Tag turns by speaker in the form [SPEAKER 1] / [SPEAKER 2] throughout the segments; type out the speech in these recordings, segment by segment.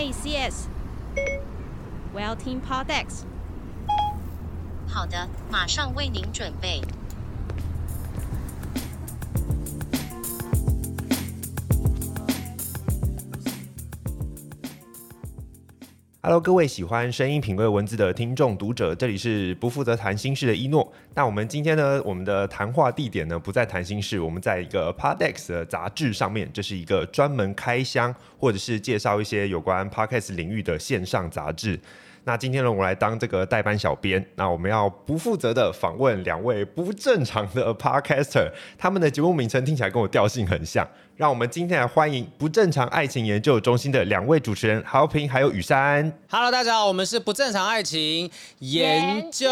[SPEAKER 1] ACS，我要听 Podex。
[SPEAKER 2] 好的，马上为您准备。
[SPEAKER 3] Hello，各位喜欢声音品味文字的听众读者，这里是不负责谈心事的一诺。那我们今天呢，我们的谈话地点呢不在谈心室，我们在一个 Podex 的杂志上面，这是一个专门开箱或者是介绍一些有关 Podcast 领域的线上杂志。那今天呢，我来当这个代班小编。那我们要不负责的访问两位不正常的 Podcaster，他们的节目名称听起来跟我调性很像。让我们今天来欢迎不正常爱情研究中心的两位主持人豪平还有雨珊。
[SPEAKER 4] Hello，大家好，我们是不正常爱情研究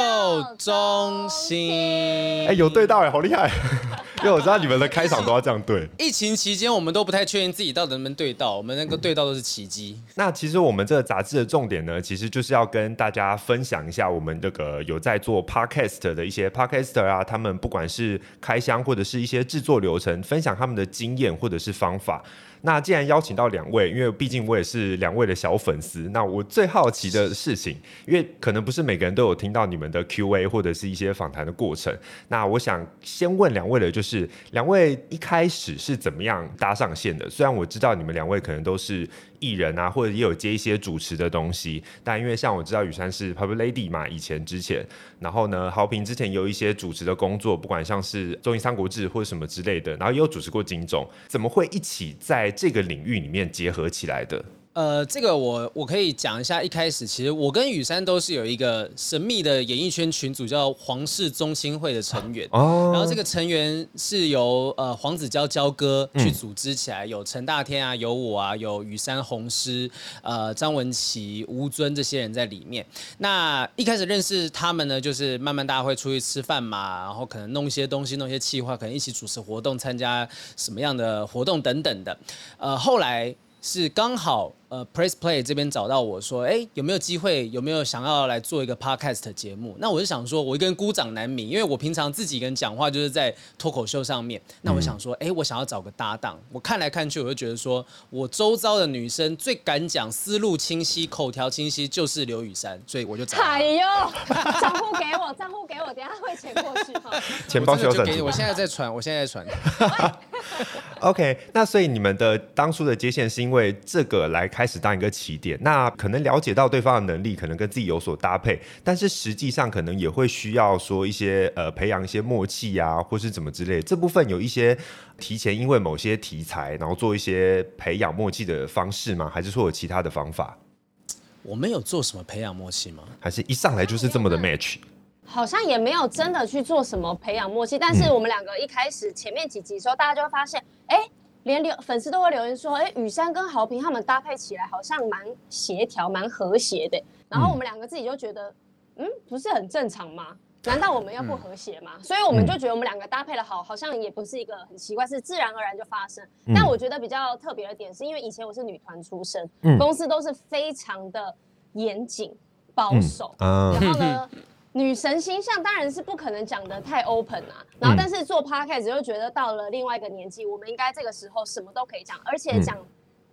[SPEAKER 4] 中心。
[SPEAKER 3] 哎，有对到哎，好厉害！因为我知道你们的开场都要这样对。
[SPEAKER 4] 疫情期间，我们都不太确定自己到底能不能对到，我们那个对到都是奇迹。
[SPEAKER 3] 那其实我们这个杂志的重点呢，其实就是要跟大家分享一下我们这个有在做 Podcast 的一些 Podcaster 啊，他们不管是开箱或者是一些制作流程，分享他们的经验或者。是方法。那既然邀请到两位，因为毕竟我也是两位的小粉丝，那我最好奇的事情，因为可能不是每个人都有听到你们的 Q&A 或者是一些访谈的过程。那我想先问两位的，就是两位一开始是怎么样搭上线的？虽然我知道你们两位可能都是艺人啊，或者也有接一些主持的东西，但因为像我知道雨珊是 Pub Lady 嘛，以前之前，然后呢，豪平之前有一些主持的工作，不管像是综艺《三国志》或者什么之类的，然后也有主持过金钟，怎么会一起在这个领域里面结合起来的。
[SPEAKER 4] 呃，这个我我可以讲一下。一开始其实我跟雨山都是有一个神秘的演艺圈群组，叫皇室中心会的成员。哦。然后这个成员是由呃黄子佼佼哥去组织起来，嗯、有陈大天啊，有我啊，有雨山、红师、呃张文琪、吴尊这些人在里面。那一开始认识他们呢，就是慢慢大家会出去吃饭嘛，然后可能弄一些东西，弄一些企划，可能一起主持活动，参加什么样的活动等等的。呃，后来是刚好。呃，Press Play 这边找到我说，哎、欸，有没有机会？有没有想要来做一个 Podcast 节目？那我就想说，我一个人孤掌难鸣，因为我平常自己一个人讲话就是在脱口秀上面。那我想说，哎、欸，我想要找个搭档。我看来看去，我就觉得说我周遭的女生最敢讲、思路清晰、口条清晰，就是刘雨珊，所以我就找。
[SPEAKER 5] 哎呦，账户给我，账户给我，等下汇钱过去哈。
[SPEAKER 3] 钱包就
[SPEAKER 4] 给你，我现在在传，我现在在传。
[SPEAKER 3] OK，那所以你们的当初的接线是因为这个来。开始当一个起点，那可能了解到对方的能力，可能跟自己有所搭配，但是实际上可能也会需要说一些呃培养一些默契啊，或是怎么之类的。这部分有一些提前因为某些题材，然后做一些培养默契的方式吗？还是说有其他的方法？
[SPEAKER 4] 我们有做什么培养默契吗？
[SPEAKER 3] 还是一上来就是这么的 match？
[SPEAKER 5] 好像也没有真的去做什么培养默契，但是我们两个一开始前面几集的时候，大家就会发现，哎、欸。连留粉丝都会留言说：“哎、欸，宇珊跟豪平他们搭配起来好像蛮协调、蛮和谐的。”然后我们两个自己就觉得，嗯，不是很正常吗？难道我们要不和谐吗？所以我们就觉得我们两个搭配的好，好像也不是一个很奇怪，是自然而然就发生。但我觉得比较特别的点是，因为以前我是女团出身，公司都是非常的严谨、保守，然后呢。女神形象当然是不可能讲的太 open 啊，然后但是做 podcast 就觉得到了另外一个年纪，我们应该这个时候什么都可以讲，而且讲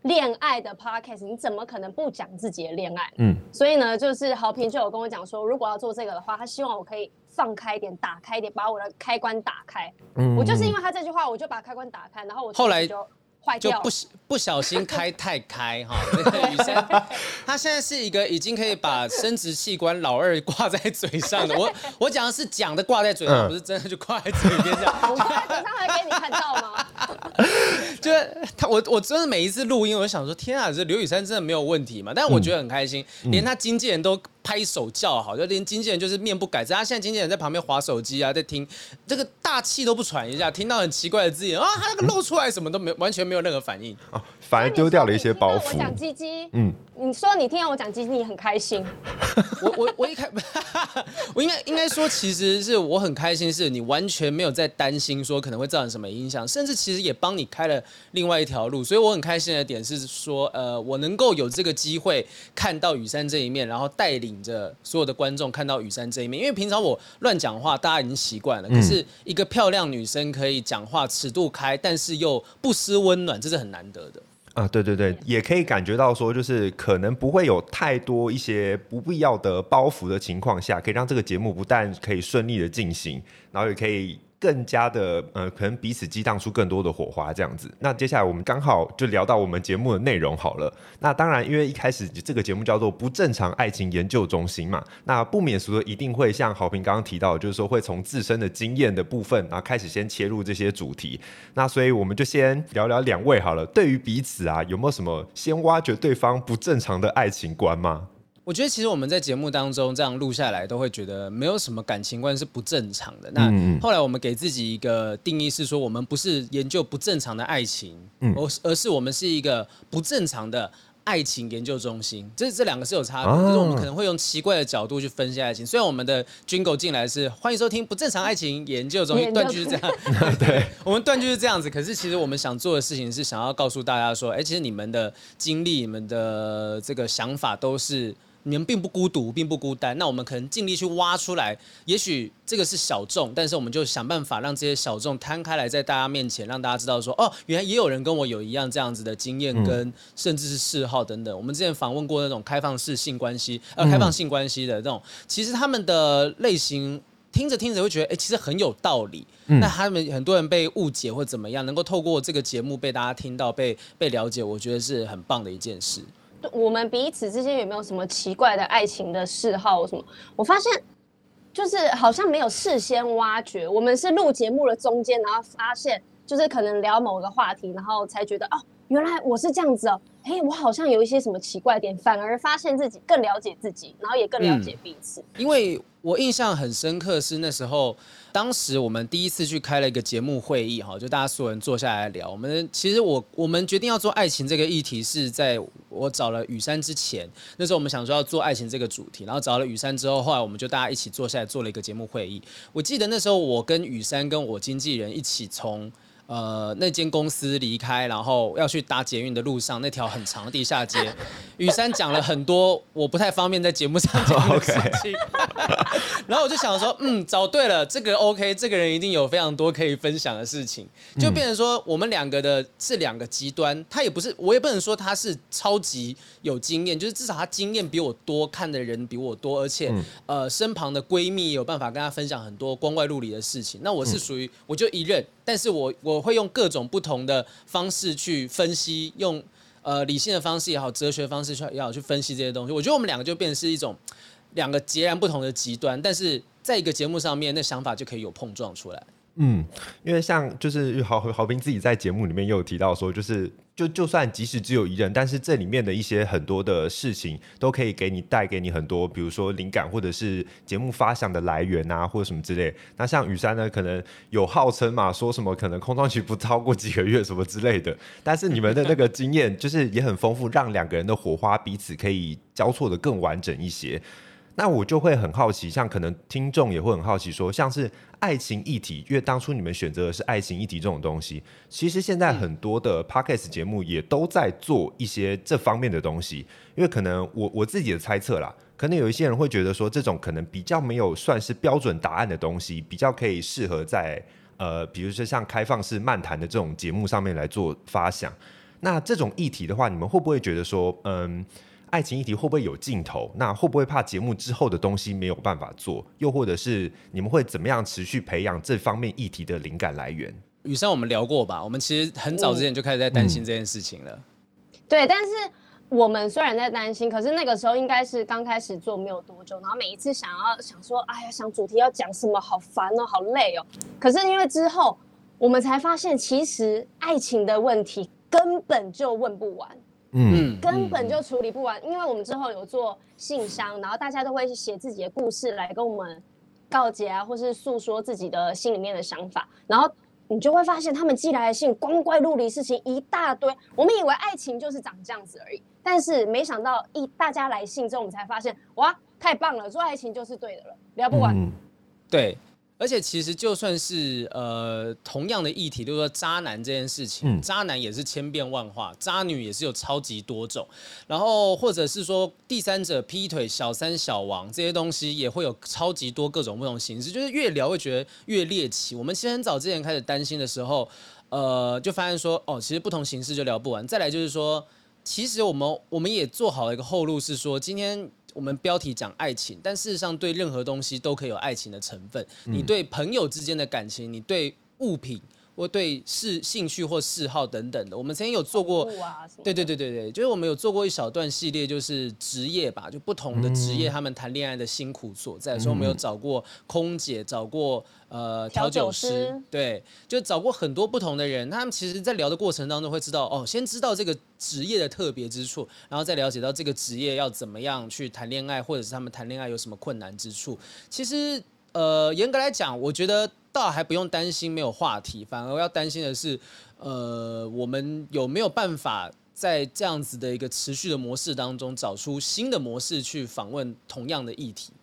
[SPEAKER 5] 恋爱的 podcast，你怎么可能不讲自己的恋爱？嗯，所以呢，就是豪平就有跟我讲说，如果要做这个的话，他希望我可以放开一点，打开一点，把我的开关打开。嗯，我就是因为他这句话，我就把开关打开，然后我后来就。
[SPEAKER 4] 就不不小心开太开哈，那个宇珊，他现在是一个已经可以把生殖器官老二挂在嘴上的。我我讲的是讲的挂在嘴上，不是真的就挂在嘴边这样。
[SPEAKER 5] 我挂在嘴上还给你看到吗？
[SPEAKER 4] 就是他，我我真的每一次录音，我就想说，天啊，这刘雨珊真的没有问题嘛？但是我觉得很开心，连他经纪人都。拍手叫好，就连经纪人就是面不改色。他现在经纪人在旁边划手机啊，在听这个大气都不喘一下，听到很奇怪的字眼啊，他那个露出来什么都没，完全没有任何反应，
[SPEAKER 3] 哦、反而丢掉了一些包袱。
[SPEAKER 5] 我讲鸡鸡，嗯，你说你听到我讲鸡鸡，你很开心。
[SPEAKER 4] 我我我一开，我应该应该说，其实是我很开心，是你完全没有在担心说可能会造成什么影响，甚至其实也帮你开了另外一条路，所以我很开心的点是说，呃，我能够有这个机会看到雨山这一面，然后带领。着所有的观众看到雨山这一面，因为平常我乱讲话，大家已经习惯了。可是一个漂亮女生可以讲话尺度开，但是又不失温暖，这是很难得的。
[SPEAKER 3] 啊，对对对，也可以感觉到说，就是可能不会有太多一些不必要的包袱的情况下，可以让这个节目不但可以顺利的进行，然后也可以。更加的呃，可能彼此激荡出更多的火花，这样子。那接下来我们刚好就聊到我们节目的内容好了。那当然，因为一开始这个节目叫做不正常爱情研究中心嘛，那不免俗的一定会像好评刚刚提到，就是说会从自身的经验的部分，然后开始先切入这些主题。那所以我们就先聊聊两位好了，对于彼此啊，有没有什么先挖掘对方不正常的爱情观吗？
[SPEAKER 4] 我觉得其实我们在节目当中这样录下来，都会觉得没有什么感情观是不正常的。那后来我们给自己一个定义是说，我们不是研究不正常的爱情，而而是我们是一个不正常的爱情研究中心。这这两个是有差别，就是我们可能会用奇怪的角度去分析爱情。虽然我们的 Jingle 进来是欢迎收听不正常爱情研究中心，断句是这样，对，我们断句是这样子。可是其实我们想做的事情是想要告诉大家说，哎，其实你们的经历、你们的这个想法都是。你们并不孤独，并不孤单。那我们可能尽力去挖出来，也许这个是小众，但是我们就想办法让这些小众摊开来，在大家面前，让大家知道说，哦，原来也有人跟我有一样这样子的经验，跟甚至是嗜好等等。我们之前访问过那种开放式性关系，呃，开放性关系的这种，其实他们的类型听着听着会觉得，哎，其实很有道理。那他们很多人被误解或怎么样，能够透过这个节目被大家听到、被被了解，我觉得是很棒的一件事。
[SPEAKER 5] 我们彼此之间有没有什么奇怪的爱情的嗜好什么？我发现就是好像没有事先挖掘，我们是录节目的中间，然后发现就是可能聊某个话题，然后才觉得哦，原来我是这样子哦，嘿，我好像有一些什么奇怪点，反而发现自己更了解自己，然后也更了解彼此。
[SPEAKER 4] 嗯，因为我印象很深刻是那时候。当时我们第一次去开了一个节目会议，哈，就大家所有人坐下来聊。我们其实我我们决定要做爱情这个议题，是在我找了雨山之前。那时候我们想说要做爱情这个主题，然后找了雨山之后，后来我们就大家一起坐下来做了一个节目会议。我记得那时候我跟雨山跟我经纪人一起从。呃，那间公司离开，然后要去搭捷运的路上，那条很长的地下街，雨山讲了很多我不太方便在节目上讲的事情。然后我就想说，嗯，找对了，这个 OK，这个人一定有非常多可以分享的事情，就变成说我们两个的是两个极端，他也不是，我也不能说他是超级有经验，就是至少他经验比我多，看的人比我多，而且呃，身旁的闺蜜有办法跟他分享很多光怪陆离的事情。那我是属于我就一任。但是我我会用各种不同的方式去分析，用呃理性的方式也好，哲学方式去也好去分析这些东西。我觉得我们两个就变成是一种两个截然不同的极端，但是在一个节目上面，那想法就可以有碰撞出来。
[SPEAKER 3] 嗯，因为像就是豪豪斌自己在节目里面也有提到说，就是。就就算即使只有一任，但是这里面的一些很多的事情都可以给你带给你很多，比如说灵感或者是节目发想的来源啊，或者什么之类。那像雨山呢，可能有号称嘛，说什么可能空窗期不超过几个月什么之类的。但是你们的那个经验就是也很丰富，让两个人的火花彼此可以交错的更完整一些。那我就会很好奇，像可能听众也会很好奇说，说像是爱情议题，因为当初你们选择的是爱情议题这种东西，其实现在很多的 podcast 节目也都在做一些这方面的东西。因为可能我我自己的猜测啦，可能有一些人会觉得说，这种可能比较没有算是标准答案的东西，比较可以适合在呃，比如说像开放式漫谈的这种节目上面来做发想。那这种议题的话，你们会不会觉得说，嗯？爱情议题会不会有尽头？那会不会怕节目之后的东西没有办法做？又或者是你们会怎么样持续培养这方面议题的灵感来源？
[SPEAKER 4] 雨珊，我们聊过吧？我们其实很早之前就开始在担心这件事情了。
[SPEAKER 5] 嗯。对，但是我们虽然在担心，可是那个时候应该是刚开始做没有多久，然后每一次想要想说，哎呀，想主题要讲什么，好烦哦，好累哦。可是因为之后我们才发现，其实爱情的问题根本就问不完。嗯，根本就处理不完，因为我们之后有做信箱，然后大家都会写自己的故事来跟我们告解啊，或是诉说自己的心里面的想法，然后你就会发现他们寄来的信光怪陆离，事情一大堆。我们以为爱情就是长这样子而已，但是没想到一大家来信之后，我们才发现哇，太棒了，做爱情就是对的了，聊不完。
[SPEAKER 4] 嗯，对。而且其实就算是呃同样的议题，就是说渣男这件事情，嗯、渣男也是千变万化，渣女也是有超级多种，然后或者是说第三者劈腿、小三、小王这些东西也会有超级多各种不同形式，就是越聊会觉得越猎奇。我们其实很早之前开始担心的时候，呃，就发现说，哦，其实不同形式就聊不完。再来就是说，其实我们我们也做好了一个后路，是说今天我们标题讲爱情，但事实上对任何东西都可以有爱情的成分。你对朋友之间的感情，你对物品。或对是兴趣或嗜好等等的，我们曾经有做过，对对对对对，就是我们有做过一小段系列，就是职业吧，就不同的职业他们谈恋爱的辛苦所在。所以我们有找过空姐，找过呃调酒师，对，就找过很多不同的人。他们其实，在聊的过程当中会知道，哦，先知道这个职业的特别之处，然后再了解到这个职业要怎么样去谈恋爱，或者是他们谈恋爱有什么困难之处。其实，呃，严格来讲，我觉得。倒还不用担心没有话题，反而要担心的是，呃，我们有没有办法在这样子的一个持续的模式当中，找出新的模式去访问同样的议题？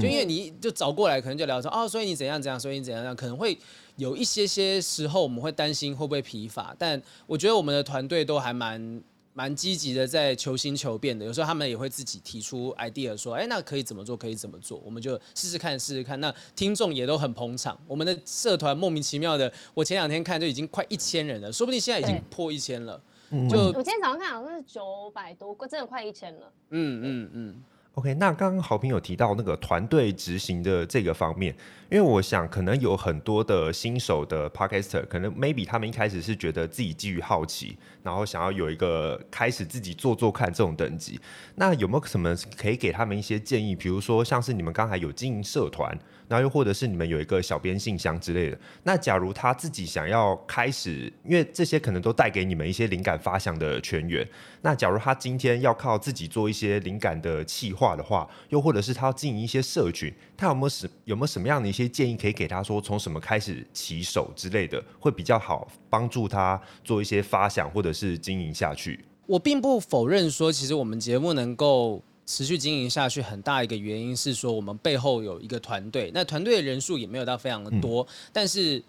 [SPEAKER 4] 就因为你就找过来，可能就聊说，哦，所以你怎样怎样，所以你怎样怎样，可能会有一些些时候我们会担心会不会疲乏，但我觉得我们的团队都还蛮。蛮积极的，在求新求变的。有时候他们也会自己提出 idea，说：“哎，那可以怎么做？可以怎么做？”我们就试试看，试试看。那听众也都很捧场。我们的社团莫名其妙的，我前两天看就已经快一千人了，说不定现在已经破一千了。就
[SPEAKER 5] 我今天早上看好像是九百多个，真的快一千了。
[SPEAKER 4] 嗯嗯嗯。
[SPEAKER 3] OK，那刚刚好评友提到那个团队执行的这个方面，因为我想可能有很多的新手的 Podcaster，可能 maybe 他们一开始是觉得自己基于好奇，然后想要有一个开始自己做做看这种等级。那有没有什么可以给他们一些建议？比如说像是你们刚才有经营社团，然后又或者是你们有一个小编信箱之类的。那假如他自己想要开始，因为这些可能都带给你们一些灵感发想的泉源。那假如他今天要靠自己做一些灵感的企划的话，又或者是他要经营一些社群，他有没有什有没有什么样的一些建议可以给他说，从什么开始起手之类的，会比较好帮助他做一些发想或者是经营下去？
[SPEAKER 4] 我并不否认说，其实我们节目能够持续经营下去，很大一个原因是说我们背后有一个团队，那团队的人数也没有到非常的多，嗯、但是。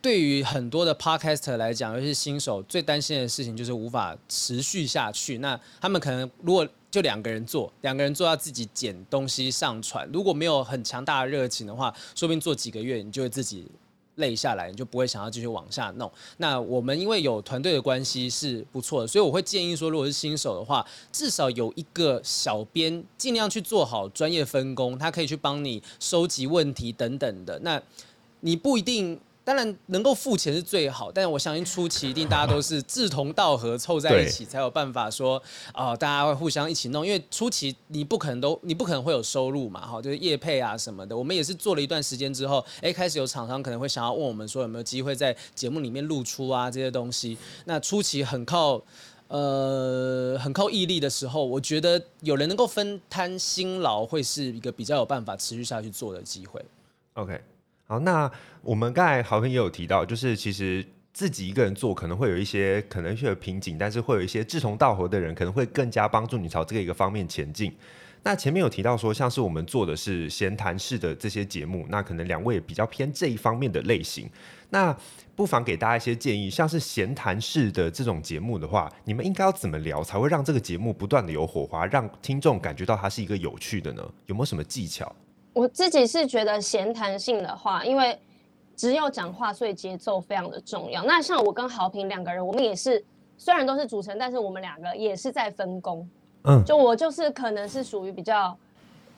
[SPEAKER 4] 对于很多的 podcaster 来讲，尤其是新手，最担心的事情就是无法持续下去。那他们可能如果就两个人做，两个人做要自己剪东西上传，如果没有很强大的热情的话，说不定做几个月你就会自己累下来，你就不会想要继续往下弄。那我们因为有团队的关系是不错的，所以我会建议说，如果是新手的话，至少有一个小编，尽量去做好专业分工，他可以去帮你收集问题等等的。那你不一定。当然能够付钱是最好，但是我相信初期一定大家都是志同道合凑在一起，才有办法说哦，大家会互相一起弄。因为初期你不可能都你不可能会有收入嘛，哈，就是业配啊什么的。我们也是做了一段时间之后，哎，开始有厂商可能会想要问我们说有没有机会在节目里面露出啊这些东西。那初期很靠呃很靠毅力的时候，我觉得有人能够分摊辛劳，会是一个比较有办法持续下去做的机会。
[SPEAKER 3] OK。好，那我们刚才豪平也有提到，就是其实自己一个人做可能会有一些可能会有瓶颈，但是会有一些志同道合的人，可能会更加帮助你朝这个一个方面前进。那前面有提到说，像是我们做的是闲谈式的这些节目，那可能两位也比较偏这一方面的类型。那不妨给大家一些建议，像是闲谈式的这种节目的话，你们应该要怎么聊才会让这个节目不断的有火花，让听众感觉到它是一个有趣的呢？有没有什么技巧？
[SPEAKER 5] 我自己是觉得闲谈性的话，因为只有讲话，所以节奏非常的重要。那像我跟豪平两个人，我们也是虽然都是主持人，但是我们两个也是在分工。嗯，就我就是可能是属于比较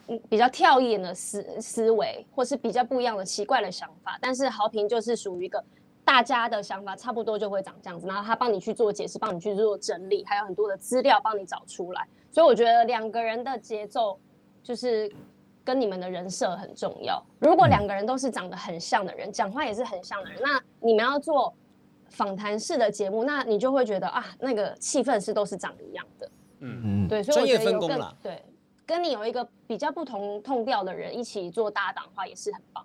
[SPEAKER 5] 嗯比较跳一点的思思维，或是比较不一样的奇怪的想法。但是豪平就是属于一个大家的想法差不多就会长这样子，然后他帮你去做解释，帮你去做整理，还有很多的资料帮你找出来。所以我觉得两个人的节奏就是。跟你们的人设很重要。如果两个人都是长得很像的人，讲话也是很像的人，那你们要做访谈式的节目，那你就会觉得啊，那个气氛是都是长一样的。嗯嗯，对，所以我觉得有更对，跟你有一个比较不同 tone 调的人一起做搭档的话，也是很棒。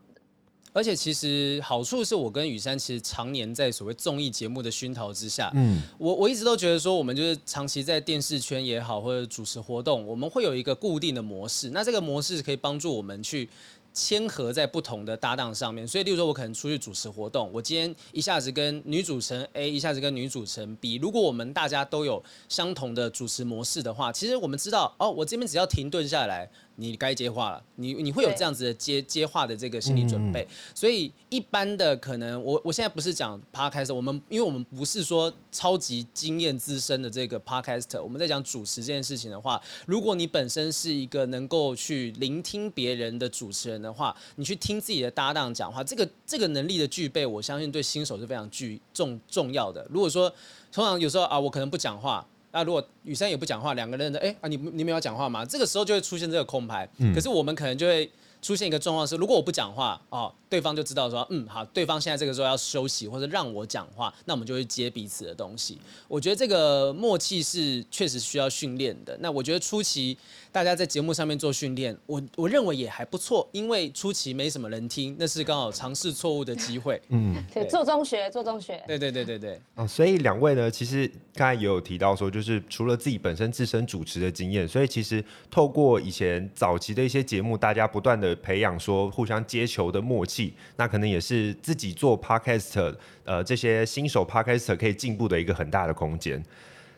[SPEAKER 4] 而且其实好处是我跟雨珊其实常年在所谓综艺节目的熏陶之下，嗯，我我一直都觉得说我们就是长期在电视圈也好，或者主持活动，我们会有一个固定的模式。那这个模式可以帮助我们去嵌合在不同的搭档上面。所以，例如说我可能出去主持活动，我今天一下子跟女主持人 A，一下子跟女主持人 B。如果我们大家都有相同的主持模式的话，其实我们知道哦，我这边只要停顿下来。你该接话了，你你会有这样子的接接话的这个心理准备。所以一般的可能，我我现在不是讲 podcast，我们因为我们不是说超级经验资深的这个 podcast，我们在讲主持这件事情的话，如果你本身是一个能够去聆听别人的主持人的话，你去听自己的搭档讲话，这个这个能力的具备，我相信对新手是非常具重重要的。如果说通常有时候啊，我可能不讲话。那如果雨珊也不讲话，两个人的哎啊，你你没有讲话吗？这个时候就会出现这个空白。嗯、可是我们可能就会出现一个状况是，如果我不讲话哦。对方就知道说，嗯，好，对方现在这个时候要休息或者让我讲话，那我们就会接彼此的东西。我觉得这个默契是确实需要训练的。那我觉得初期大家在节目上面做训练，我我认为也还不错，因为初期没什么人听，那是刚好尝试错误的机会。嗯，
[SPEAKER 5] 对，做中学，做中学。
[SPEAKER 4] 对对对对对。
[SPEAKER 3] 啊，所以两位呢，其实刚才也有提到说，就是除了自己本身自身主持的经验，所以其实透过以前早期的一些节目，大家不断的培养说互相接球的默契。那可能也是自己做 podcast，呃，这些新手 podcast 可以进步的一个很大的空间。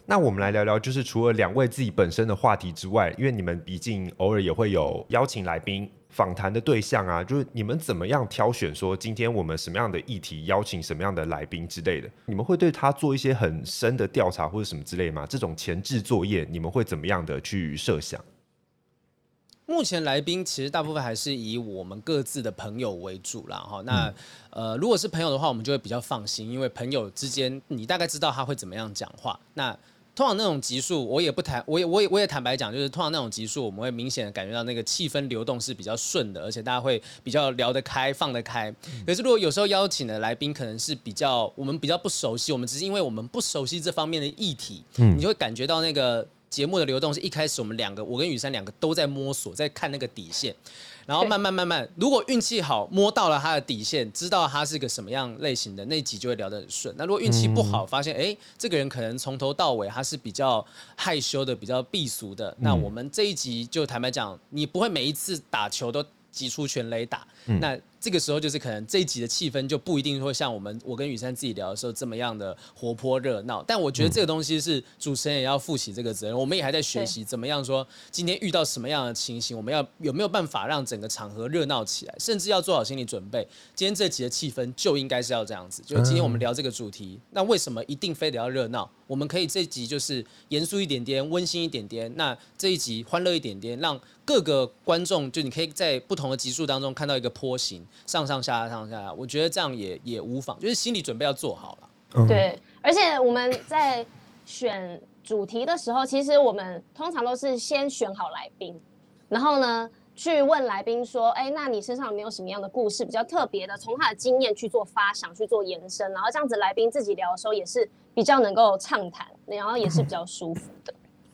[SPEAKER 3] 那我们来聊聊，就是除了两位自己本身的话题之外，因为你们毕竟偶尔也会有邀请来宾访谈的对象啊，就是你们怎么样挑选说今天我们什么样的议题邀请什么样的来宾之类的？你们会对他做一些很深的调查或者什么之类吗？这种前置作业你们会怎么样的去设想？
[SPEAKER 4] 目前来宾其实大部分还是以我们各自的朋友为主啦，哈。那呃，如果是朋友的话，我们就会比较放心，因为朋友之间你大概知道他会怎么样讲话。那通常那种集数，我也不坦，我也我也我也坦白讲，就是通常那种集数，我们会明显的感觉到那个气氛流动是比较顺的，而且大家会比较聊得开、放得开。可是如果有时候邀请的来宾可能是比较我们比较不熟悉，我们只是因为我们不熟悉这方面的议题，你就会感觉到那个。节目的流动是一开始我们两个，我跟雨珊两个都在摸索，在看那个底线，然后慢慢慢慢，如果运气好摸到了他的底线，知道他是个什么样类型的，那集就会聊得很顺。那如果运气不好，发现哎，这个人可能从头到尾他是比较害羞的，比较避俗的，那我们这一集就坦白讲，你不会每一次打球都击出全垒打，那。这个时候就是可能这一集的气氛就不一定会像我们我跟雨珊自己聊的时候这么样的活泼热闹，但我觉得这个东西是主持人也要负起这个责任，我们也还在学习怎么样说今天遇到什么样的情形，我们要有没有办法让整个场合热闹起来，甚至要做好心理准备。今天这集的气氛就应该是要这样子，就今天我们聊这个主题，那为什么一定非得要热闹？我们可以这集就是严肃一点点，温馨一点点，那这一集欢乐一点点，让各个观众就你可以在不同的集数当中看到一个波形。上上下下上下下，我觉得这样也也无妨，就是心理准备要做好了。
[SPEAKER 5] 对，而且我们在选主题的时候，其实我们通常都是先选好来宾，然后呢去问来宾说：“哎，那你身上有没有什么样的故事比较特别的？从他的经验去做发想，去做延伸，然后这样子来宾自己聊的时候也是比较能够畅谈，然后也是比较舒服的。”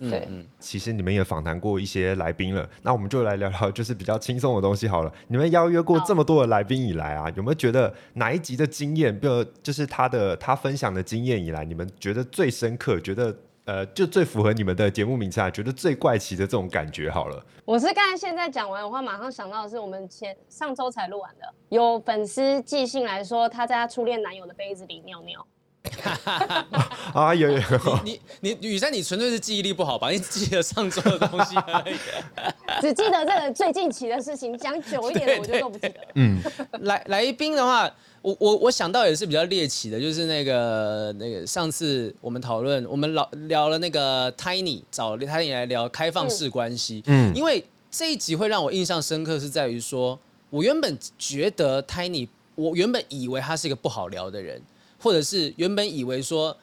[SPEAKER 5] 对，嗯，
[SPEAKER 3] 其实你们也访谈过一些来宾了，那我们就来聊聊，就是比较轻松的东西好了。你们邀约过这么多的来宾以来啊，有没有觉得哪一集的经验，比如就是他的他分享的经验以来，你们觉得最深刻，觉得呃就最符合你们的节目名称，觉得最怪奇的这种感觉好了？
[SPEAKER 5] 我是刚才现在讲完的话，马上想到的是我们前上周才录完的，有粉丝寄信来说他在他初恋男友的杯子里尿尿。
[SPEAKER 3] 啊有有有，
[SPEAKER 4] 你你雨山，你纯粹是记忆力不好吧？你记得上周的东西而已，
[SPEAKER 5] 只记得这个最近期的事情，讲久一点的我就都不记得。
[SPEAKER 3] 嗯，
[SPEAKER 4] 来来宾的话，我我我想到也是比较猎奇的，就是那个那个上次我们讨论，我们老聊了那个 Tiny 找 Tiny 来聊开放式关系，嗯，因为这一集会让我印象深刻，是在于说我原本觉得 Tiny，我原本以为他是一个不好聊的人。或者是原本以为说，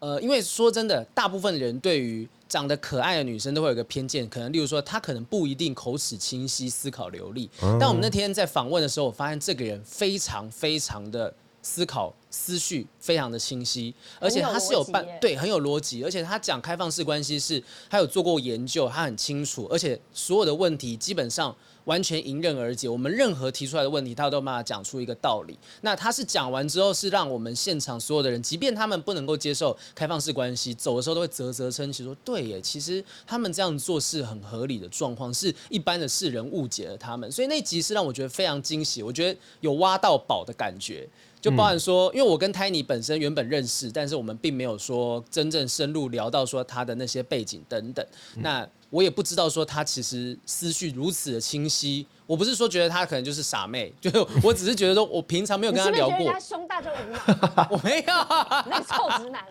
[SPEAKER 4] 呃，因为说真的，大部分人对于长得可爱的女生都会有一个偏见，可能例如说她可能不一定口齿清晰、思考流利。但我们那天在访问的时候，我发现这个人非常非常的思考思绪非常的清晰，而且他是有办对很有逻辑，而且他讲开放式关系是他有做过研究，他很清楚，而且所有的问题基本上。完全迎刃而解，我们任何提出来的问题，他都有办法讲出一个道理。那他是讲完之后，是让我们现场所有的人，即便他们不能够接受开放式关系，走的时候都会啧啧称奇，说对耶，其实他们这样做是很合理的状况，是一般的世人误解了他们。所以那集是让我觉得非常惊喜，我觉得有挖到宝的感觉，就包含说，因为我跟 Tiny 本身原本认识，但是我们并没有说真正深入聊到说他的那些背景等等。那我也不知道说他其实思绪如此的清晰。我不是说觉得他可能就是傻妹，就 我只是觉得说我平常没有跟他聊过。
[SPEAKER 5] 你是是他胸大就无脑？
[SPEAKER 4] 我没有，
[SPEAKER 5] 那个臭直男。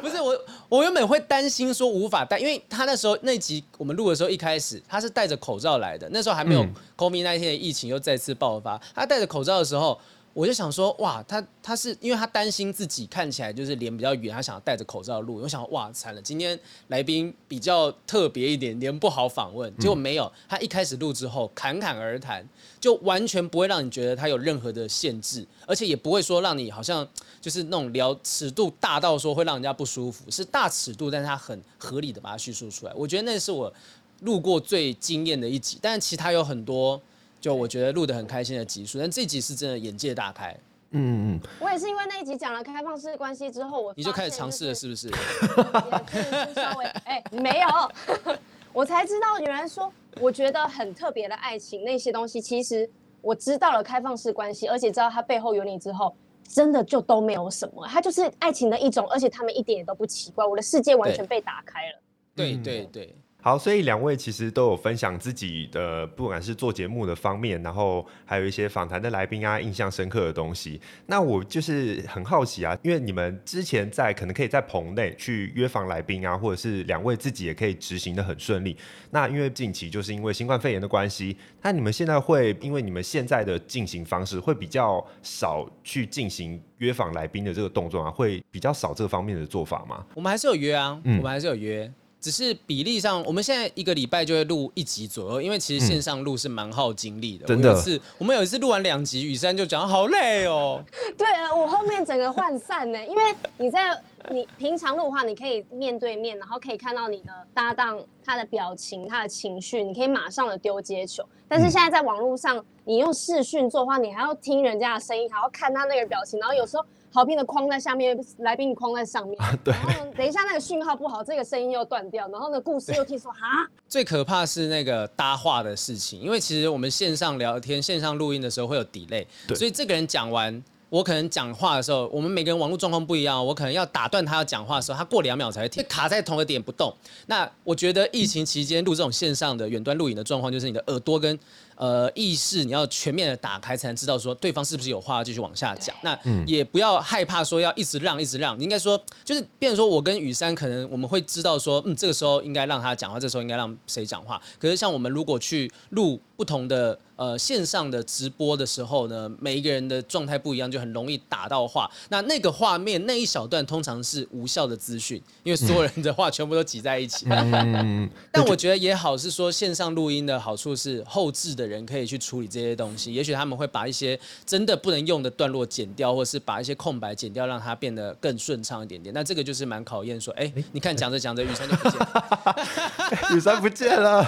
[SPEAKER 4] 不是我，我原本会担心说无法戴，因为他那时候那集我们录的时候一开始他是戴着口罩来的，那时候还没有 COVID 那一天的疫情又再次爆发，他戴着口罩的时候。我就想说，哇，他他是因为他担心自己看起来就是脸比较圆，他想要戴着口罩录。我想，哇，惨了，今天来宾比较特别一点，脸不好访问。结果没有，他一开始录之后侃侃而谈，就完全不会让你觉得他有任何的限制，而且也不会说让你好像就是那种聊尺度大到说会让人家不舒服，是大尺度，但是他很合理的把它叙述出来。我觉得那是我录过最惊艳的一集，但是其他有很多。就我觉得录的很开心的集数，但这集是真的眼界大开。
[SPEAKER 3] 嗯嗯，
[SPEAKER 5] 我也是因为那一集讲了开放式关系之后，我
[SPEAKER 4] 你就开始尝试了，是不是？
[SPEAKER 5] 也是稍微哎、欸，没有，我才知道原来说我觉得很特别的爱情那些东西，其实我知道了开放式关系，而且知道它背后有你之后，真的就都没有什么，它就是爱情的一种，而且他们一点也都不奇怪，我的世界完全被打开了。
[SPEAKER 4] 对对对。对
[SPEAKER 3] 好，所以两位其实都有分享自己的，不管是做节目的方面，然后还有一些访谈的来宾啊，印象深刻的东西。那我就是很好奇啊，因为你们之前在可能可以在棚内去约访来宾啊，或者是两位自己也可以执行的很顺利。那因为近期就是因为新冠肺炎的关系，那你们现在会因为你们现在的进行方式会比较少去进行约访来宾的这个动作啊，会比较少这方面的做法吗？
[SPEAKER 4] 我们还是有约啊，嗯、我们还是有约。只是比例上，我们现在一个礼拜就会录一集左右，因为其实线上录是蛮耗精力的。真的，是我们有一次录完两集，雨珊就讲好累哦。
[SPEAKER 5] 对啊，我后面整个涣散呢，因为你在你平常录的话，你可以面对面，然后可以看到你的搭档他的表情、他的情绪，你可以马上的丢接球。但是现在在网络上，你用视讯做的话，你还要听人家的声音，还要看他那个表情，然后有时候。好评的框在下面，来宾框在上面。
[SPEAKER 3] 对。
[SPEAKER 5] 然后等一下那个讯号不好，这个声音又断掉，然后呢故事又听说哈。
[SPEAKER 4] 最可怕是那个搭话的事情，因为其实我们线上聊天、线上录音的时候会有 delay，对。所以这个人讲完，我可能讲话的时候，我们每个人网络状况不一样，我可能要打断他要讲话的时候，他过两秒才会停，卡在同一个点不动。那我觉得疫情期间录这种线上的远端录影的状况，就是你的耳朵跟。呃，意识你要全面的打开，才能知道说对方是不是有话要继续往下讲。那也不要害怕说要一直让，一直让。你应该说，就是变成说我跟雨珊，可能我们会知道说，嗯，这个时候应该让他讲话，这个时候应该让谁讲话。可是像我们如果去录不同的呃线上的直播的时候呢，每一个人的状态不一样，就很容易打到话。那那个画面那一小段通常是无效的资讯，因为所有人的话全部都挤在一起。但我觉得也好，是说线上录音的好处是后置的。人可以去处理这些东西，也许他们会把一些真的不能用的段落剪掉，或是把一些空白剪掉，让它变得更顺畅一点点。那这个就是蛮考验，说，哎、欸，你看讲着讲着，雨山就不见了，
[SPEAKER 3] 雨山不见了，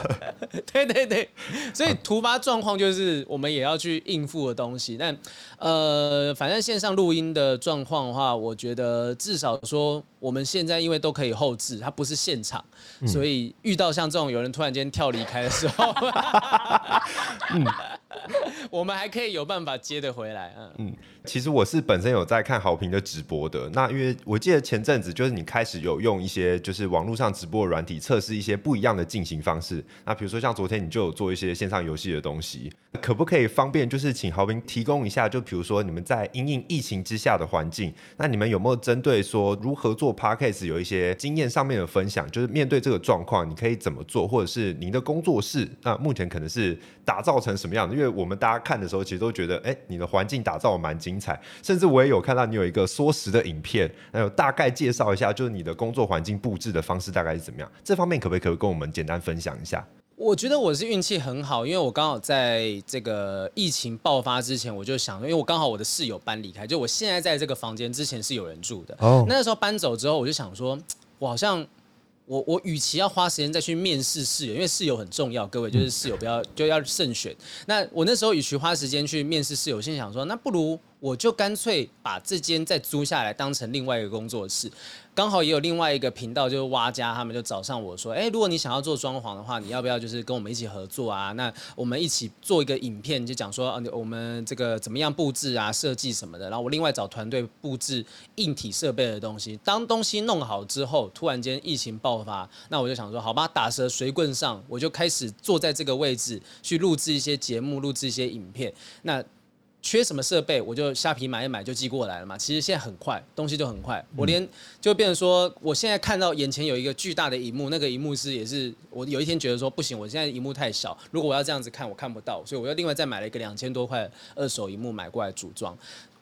[SPEAKER 4] 对对对，所以突发状况就是我们也要去应付的东西。但呃，反正线上录音的状况的话，我觉得至少说我们现在因为都可以后置，它不是现场，所以遇到像这种有人突然间跳离开的时候。嗯，我们还可以有办法接得回来。嗯嗯，
[SPEAKER 3] 其实我是本身有在看好评的直播的。那因为我记得前阵子就是你开始有用一些就是网络上直播软体测试一些不一样的进行方式。那比如说像昨天你就有做一些线上游戏的东西，可不可以方便就是请好评提供一下？就比如说你们在因应疫情之下的环境，那你们有没有针对说如何做 Podcast 有一些经验上面的分享？就是面对这个状况，你可以怎么做？或者是您的工作室那目前可能是打造成什么样的？因为我们大家看的时候，其实都觉得，哎，你的环境打造蛮精彩。甚至我也有看到你有一个缩时的影片，还有大概介绍一下，就是你的工作环境布置的方式大概是怎么样？这方面可不可以跟我们简单分享一下？
[SPEAKER 4] 我觉得我是运气很好，因为我刚好在这个疫情爆发之前，我就想，因为我刚好我的室友搬离开，就我现在在这个房间之前是有人住的。哦，那时候搬走之后，我就想说，我好像。我我与其要花时间再去面试室友，因为室友很重要，各位就是室友不要就要慎选。那我那时候与其花时间去面试室友，我心想说，那不如我就干脆把这间再租下来，当成另外一个工作室。刚好也有另外一个频道，就是蛙家，他们就找上我说：“哎，如果你想要做装潢的话，你要不要就是跟我们一起合作啊？那我们一起做一个影片，就讲说，啊，我们这个怎么样布置啊、设计什么的。然后我另外找团队布置硬体设备的东西。当东西弄好之后，突然间疫情爆发，那我就想说，好吧，打蛇随棍上，我就开始坐在这个位置去录制一些节目，录制一些影片。那缺什么设备，我就虾皮买一买就寄过来了嘛。其实现在很快，东西就很快。我连就变成说，我现在看到眼前有一个巨大的荧幕，那个荧幕是也是我有一天觉得说不行，我现在荧幕太小，如果我要这样子看，我看不到，所以我又另外再买了一个两千多块二手荧幕买过来组装。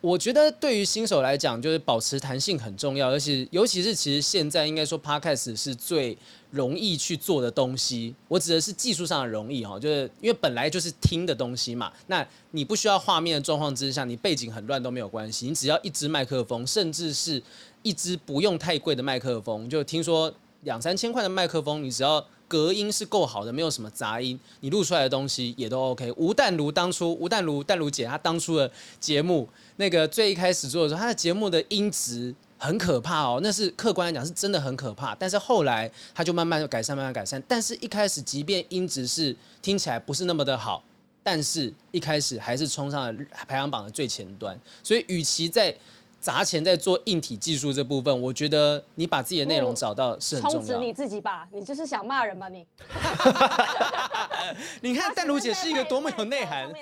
[SPEAKER 4] 我觉得对于新手来讲，就是保持弹性很重要，而且尤其是其实现在应该说 Podcast 是最容易去做的东西。我指的是技术上的容易哈，就是因为本来就是听的东西嘛，那你不需要画面的状况之下，你背景很乱都没有关系，你只要一支麦克风，甚至是一支不用太贵的麦克风，就听说两三千块的麦克风，你只要。隔音是够好的，没有什么杂音，你录出来的东西也都 OK。吴淡如当初，吴淡如淡如姐她当初的节目，那个最一开始做的时候，她的节目的音质很可怕哦，那是客观来讲是真的很可怕。但是后来她就慢慢改善，慢慢改善。但是一开始，即便音质是听起来不是那么的好，但是一开始还是冲上了排行榜的最前端。所以，与其在砸钱在做硬体技术这部分，我觉得你把自己的内容找到是很重要。
[SPEAKER 5] 充值你自己吧，你就是想骂人吧你。
[SPEAKER 4] 你看淡如姐是一个多么有内涵。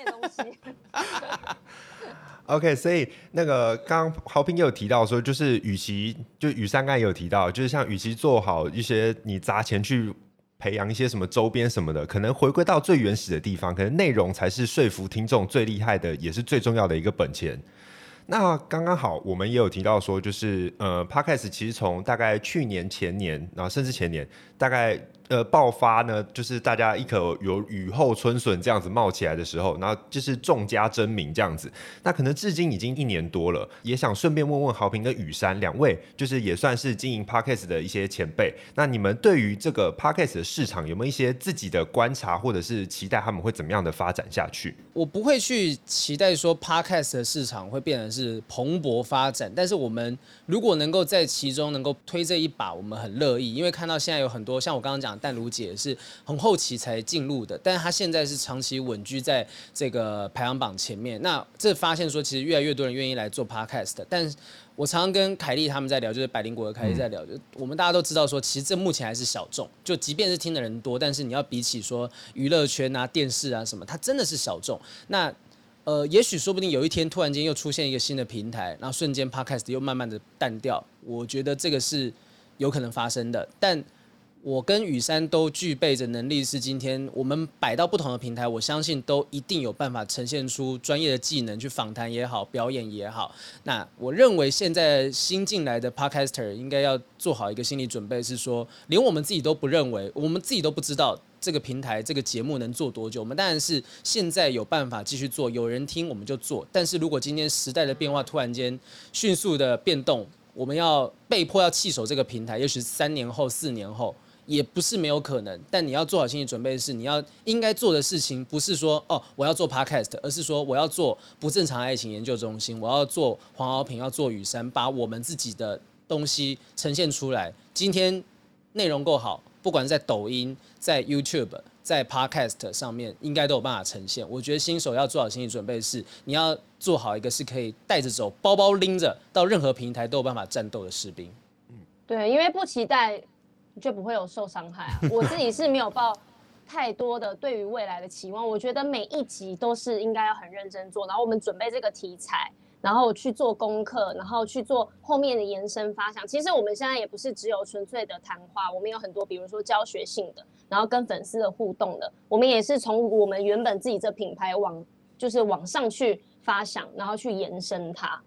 [SPEAKER 3] OK，所以那个刚刚豪平也有提到说，就是与其就雨珊刚才也有提到，就是像与其做好一些你砸钱去培养一些什么周边什么的，可能回归到最原始的地方，可能内容才是说服听众最厉害的，也是最重要的一个本钱。那刚刚好，我们也有提到说，就是呃，Podcast 其实从大概去年、前年，然后甚至前年，大概。呃，爆发呢，就是大家一口有雨后春笋这样子冒起来的时候，然后就是众家争鸣这样子。那可能至今已经一年多了，也想顺便问问豪平跟雨山两位，就是也算是经营 Podcast 的一些前辈。那你们对于这个 Podcast 的市场有没有一些自己的观察，或者是期待他们会怎么样的发展下去？
[SPEAKER 4] 我不会去期待说 Podcast 的市场会变得是蓬勃发展，但是我们如果能够在其中能够推这一把，我们很乐意，因为看到现在有很多像我刚刚讲。淡如姐是很后期才进入的，但是她现在是长期稳居在这个排行榜前面。那这发现说，其实越来越多人愿意来做 podcast。但我常常跟凯莉他们在聊，就是百灵果的凯莉在聊，嗯、就我们大家都知道说，其实这目前还是小众。就即便是听的人多，但是你要比起说娱乐圈啊、电视啊什么，它真的是小众。那呃，也许说不定有一天突然间又出现一个新的平台，然后瞬间 podcast 又慢慢的淡掉。我觉得这个是有可能发生的，但。我跟雨珊都具备着能力，是今天我们摆到不同的平台，我相信都一定有办法呈现出专业的技能去访谈也好，表演也好。那我认为现在新进来的 Podcaster 应该要做好一个心理准备，是说连我们自己都不认为，我们自己都不知道这个平台这个节目能做多久。我们当然是现在有办法继续做，有人听我们就做。但是如果今天时代的变化突然间迅速的变动，我们要被迫要弃守这个平台，也许三年后、四年后。也不是没有可能，但你要做好心理准备的是，你要应该做的事情不是说哦，我要做 podcast，而是说我要做不正常爱情研究中心，我要做黄豪平，要做雨山，把我们自己的东西呈现出来。今天内容够好，不管是在抖音、在 YouTube、在 podcast 上面，应该都有办法呈现。我觉得新手要做好心理准备是，你要做好一个是可以带着走、包包拎着到任何平台都有办法战斗的士兵。
[SPEAKER 5] 嗯，对，因为不期待。就不会有受伤害啊！我自己是没有抱太多的对于未来的期望。我觉得每一集都是应该要很认真做，然后我们准备这个题材，然后去做功课，然后去做后面的延伸发想。其实我们现在也不是只有纯粹的谈话，我们有很多，比如说教学性的，然后跟粉丝的互动的。我们也是从我们原本自己这品牌往就是往上去发想，然后去延伸它。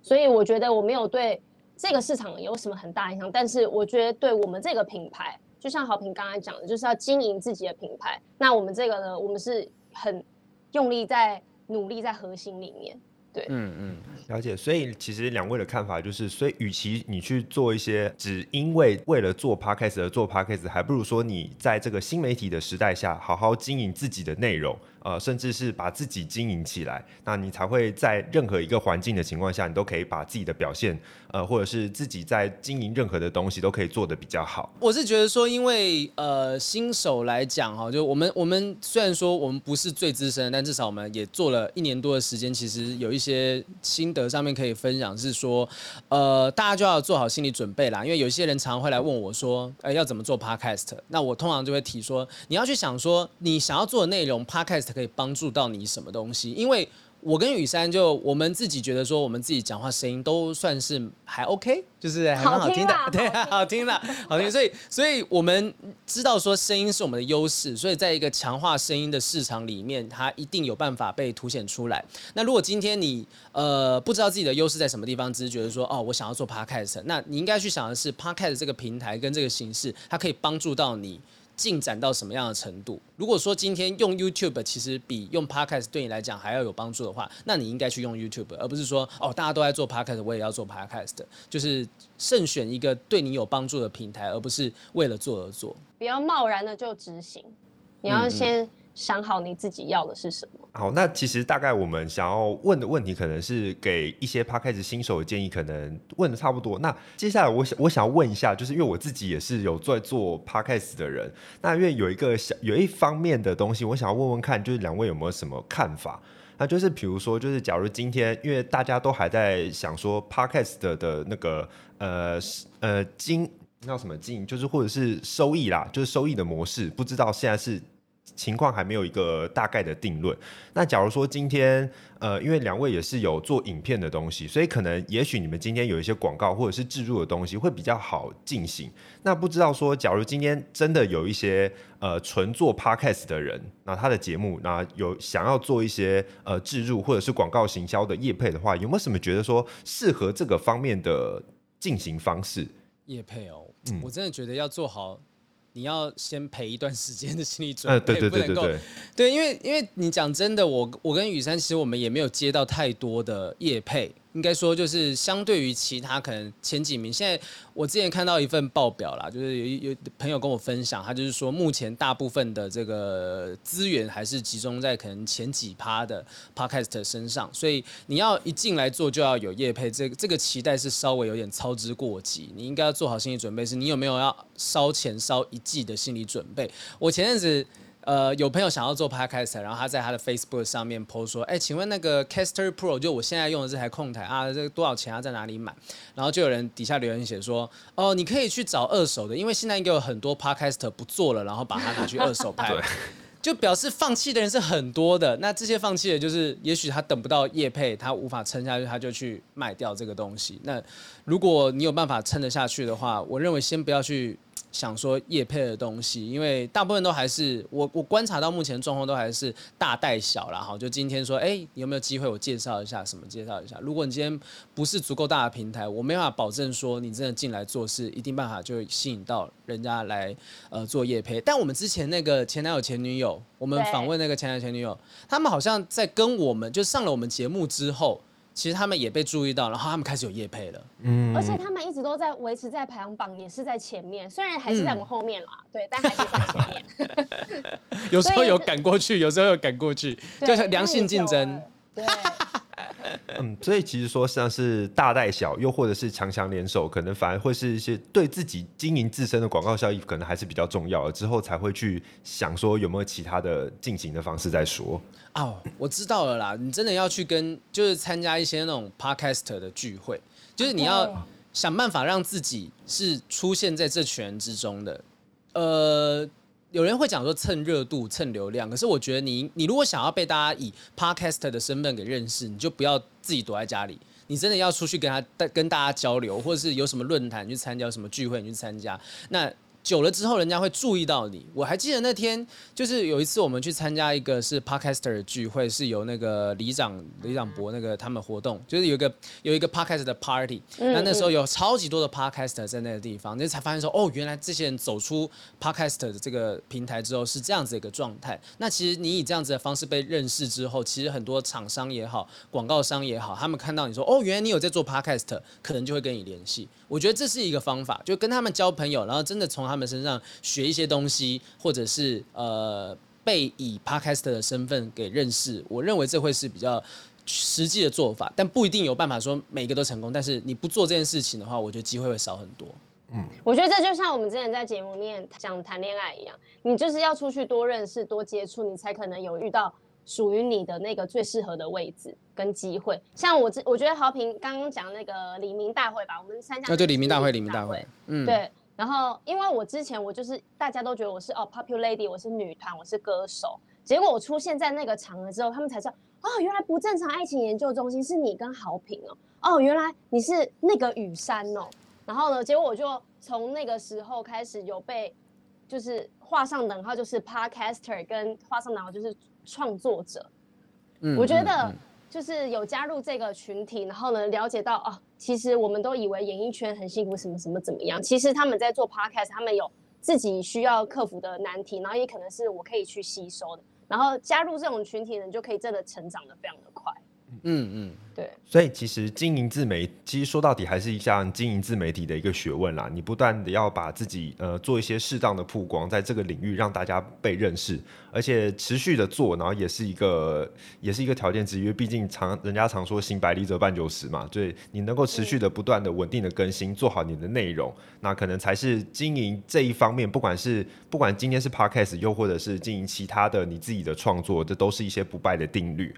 [SPEAKER 5] 所以我觉得我没有对。这个市场有什么很大影响？但是我觉得对我们这个品牌，就像好平刚才讲的，就是要经营自己的品牌。那我们这个呢，我们是很用力在努力在核心里面。对，
[SPEAKER 3] 嗯嗯，了解。所以其实两位的看法就是，所以与其你去做一些只因为为了做 podcast 而做 podcast，还不如说你在这个新媒体的时代下，好好经营自己的内容。呃，甚至是把自己经营起来，那你才会在任何一个环境的情况下，你都可以把自己的表现，呃，或者是自己在经营任何的东西都可以做得比较好。
[SPEAKER 4] 我是觉得说，因为呃新手来讲哈，就我们我们虽然说我们不是最资深，但至少我们也做了一年多的时间，其实有一些心得上面可以分享，是说呃大家就要做好心理准备啦，因为有些人常常会来问我说，呃要怎么做 podcast？那我通常就会提说，你要去想说你想要做的内容 podcast。可以帮助到你什么东西？因为我跟雨珊就我们自己觉得说，我们自己讲话声音都算是还 OK，就是还蛮好听的，对，好听的，好听。所以，所以我们知道说声音是我们的优势，所以在一个强化声音的市场里面，它一定有办法被凸显出来。那如果今天你呃不知道自己的优势在什么地方，只是觉得说哦，我想要做 Podcast，那你应该去想的是 Podcast 这个平台跟这个形式，它可以帮助到你。进展到什么样的程度？如果说今天用 YouTube 其实比用 Podcast 对你来讲还要有帮助的话，那你应该去用 YouTube，而不是说哦，大家都在做 Podcast，我也要做 Podcast。就是慎选一个对你有帮助的平台，而不是为了做而做。不要贸然的就执行，你要先想好你自己要的是什么。
[SPEAKER 3] 好，那其实大概我们想要问的问题，可能是给一些 Podcast 新手的建议，可能问的差不多。那接下来我想我想要问一下，就是因为我自己也是有在做 Podcast 的人，那因为有一个小有一方面的东西，我想要问问看，就是两位有没有什么看法？那就是比如说，就是假如今天，因为大家都还在想说 Podcast 的，那个呃呃经叫什么经，就是或者是收益啦，就是收益的模式，不知道现在是。情况还没有一个大概的定论。那假如说今天，呃，因为两位也是有做影片的东西，所以可能也许你们今天有一些广告或者是置入的东西会比较好进行。那不知道说，假如今天真的有一些呃纯做 podcast 的人，那他的节目那有想要做一些呃置入或者是广告行销的业配的话，有没有什么觉得说适合这个方面的进行方式？
[SPEAKER 4] 业配哦，嗯，我真的觉得要做好。你要先陪一段时间的心理准备，呃、对对对对对，不能够，对，因为因为你讲真的，我我跟雨珊其实我们也没有接到太多的业配。应该说，就是相对于其他可能前几名，现在我之前看到一份报表啦，就是有有朋友跟我分享，他就是说目前大部分的这个资源还是集中在可能前几趴的 podcast 身上，所以你要一进来做就要有业配，这个这个期待是稍微有点操之过急，你应该要做好心理准备，是你有没有要烧钱烧一季的心理准备？我前阵子。呃，有朋友想要做 Podcast，然后他在他的 Facebook 上面 post 说，哎，请问那个 Caster Pro 就我现在用的这台控台啊，这个多少钱啊？在哪里买？然后就有人底下留言写说，哦，你可以去找二手的，因为现在应该有很多 Podcaster 不做了，然后把它拿去二手拍，就表示放弃的人是很多的。那这些放弃的，就是也许他等不到业配，他无法撑下去，他就去卖掉这个东西。那如果你有办法撑得下去的话，我认为先不要去。想说业配的东西，因为大部分都还是我我观察到目前状况都还是大带小啦。哈。就今天说，哎、欸，有没有机会我介绍一下什么？介绍一下。如果你今天不是足够大的平台，我没办法保证说你真的进来做事一定办法就吸引到人家来呃做业配。但我们之前那个前男友前女友，我们访问那个前男友前女友，他们好像在跟我们就上了我们节目之后。其实他们也被注意到，然后他们开始有业配了。嗯，而且他们一直都在维持在排行榜，也是在前面，虽然还是在我们后面啦，嗯、对，但还是在前面。有时候有赶过去，有时候有赶过去，就是良性竞争。对。
[SPEAKER 3] 嗯，所以其实说像是大带小，又或者是强强联手，可能反而会是一些对自己经营自身的广告效益，可能还是比较重要的。之后才会去想说有没有其他的进行的方式再说。
[SPEAKER 4] 哦，我知道了啦，你真的要去跟就是参加一些那种 podcast 的聚会，就是你要想办法让自己是出现在这群人之中的，呃。有人会讲说蹭热度、蹭流量，可是我觉得你，你如果想要被大家以 podcast 的身份给认识，你就不要自己躲在家里，你真的要出去跟他、跟大家交流，或者是有什么论坛去参加，有什么聚会你去参加，那。久了之后，人家会注意到你。我还记得那天，就是有一次我们去参加一个是 Podcaster 的聚会，是由那个李长李长博那个他们活动，就是有一个有一个 Podcast 的 party。那那时候有超级多的 Podcaster 在那个地方，那才发现说，哦，原来这些人走出 Podcast 的这个平台之后是这样子一个状态。那其实你以这样子的方式被认识之后，其实很多厂商也好，广告商也好，他们看到你说，哦，原来你有在做 Podcast，可能就会跟你联系。我觉得这是一个方法，就跟他们交朋友，然后真的从他们身上学一些东西，或者是呃被以 Podcaster 的身份给认识，我认为这会是比较实际的做法，但不一定有办法说每个都成功。但是你不做这件事情的话，我觉得机会会少很多。
[SPEAKER 5] 嗯，我觉得这就像我们之前在节目里面讲谈恋爱一样，你就是要出去多认识、多接触，你才可能有遇到属于你的那个最适合的位置跟机会。像我，我觉得豪平刚刚讲那个李明大会吧，我们参加，
[SPEAKER 4] 那就李明大会，李明大会，
[SPEAKER 5] 嗯，对。然后因为我之前我就是大家都觉得我是哦 popular lady，我是女团，我是歌手，结果我出现在那个场合之后，他们才知道哦，原来不正常爱情研究中心是你跟豪平哦，哦，原来你是那个雨山哦。然后呢，结果我就从那个时候开始有被，就是画上等号，就是 podcaster 跟画上等号就是创作者。嗯，我觉得就是有加入这个群体，然后呢，了解到哦，其实我们都以为演艺圈很幸福，什么什么怎么样，其实他们在做 podcast，他们有自己需要克服的难题，然后也可能是我可以去吸收的。然后加入这种群体呢，就可以真的成长的非常的快。
[SPEAKER 4] 嗯嗯，
[SPEAKER 5] 对，
[SPEAKER 3] 所以其实经营自媒，其实说到底还是一项经营自媒体的一个学问啦。你不断的要把自己呃做一些适当的曝光，在这个领域让大家被认识，而且持续的做，然后也是一个也是一个条件之一，因为毕竟常人家常说行百里者半九十嘛，所以你能够持续的不断的稳定的更新，做好你的内容，那可能才是经营这一方面，不管是不管今天是 Podcast，又或者是经营其他的你自己的创作，这都是一些不败的定律。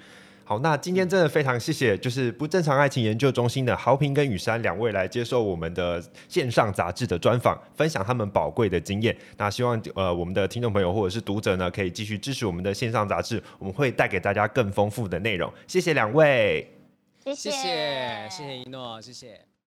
[SPEAKER 3] 好，那今天真的非常谢谢，就是不正常爱情研究中心的豪平跟雨珊两位来接受我们的线上杂志的专访，分享他们宝贵的经验。那希望呃我们的听众朋友或者是读者呢，可以继续支持我们的线上杂志，我们会带给大家更丰富的内容。谢谢两位，
[SPEAKER 5] 谢谢，
[SPEAKER 4] 谢谢，谢谢一诺，谢谢。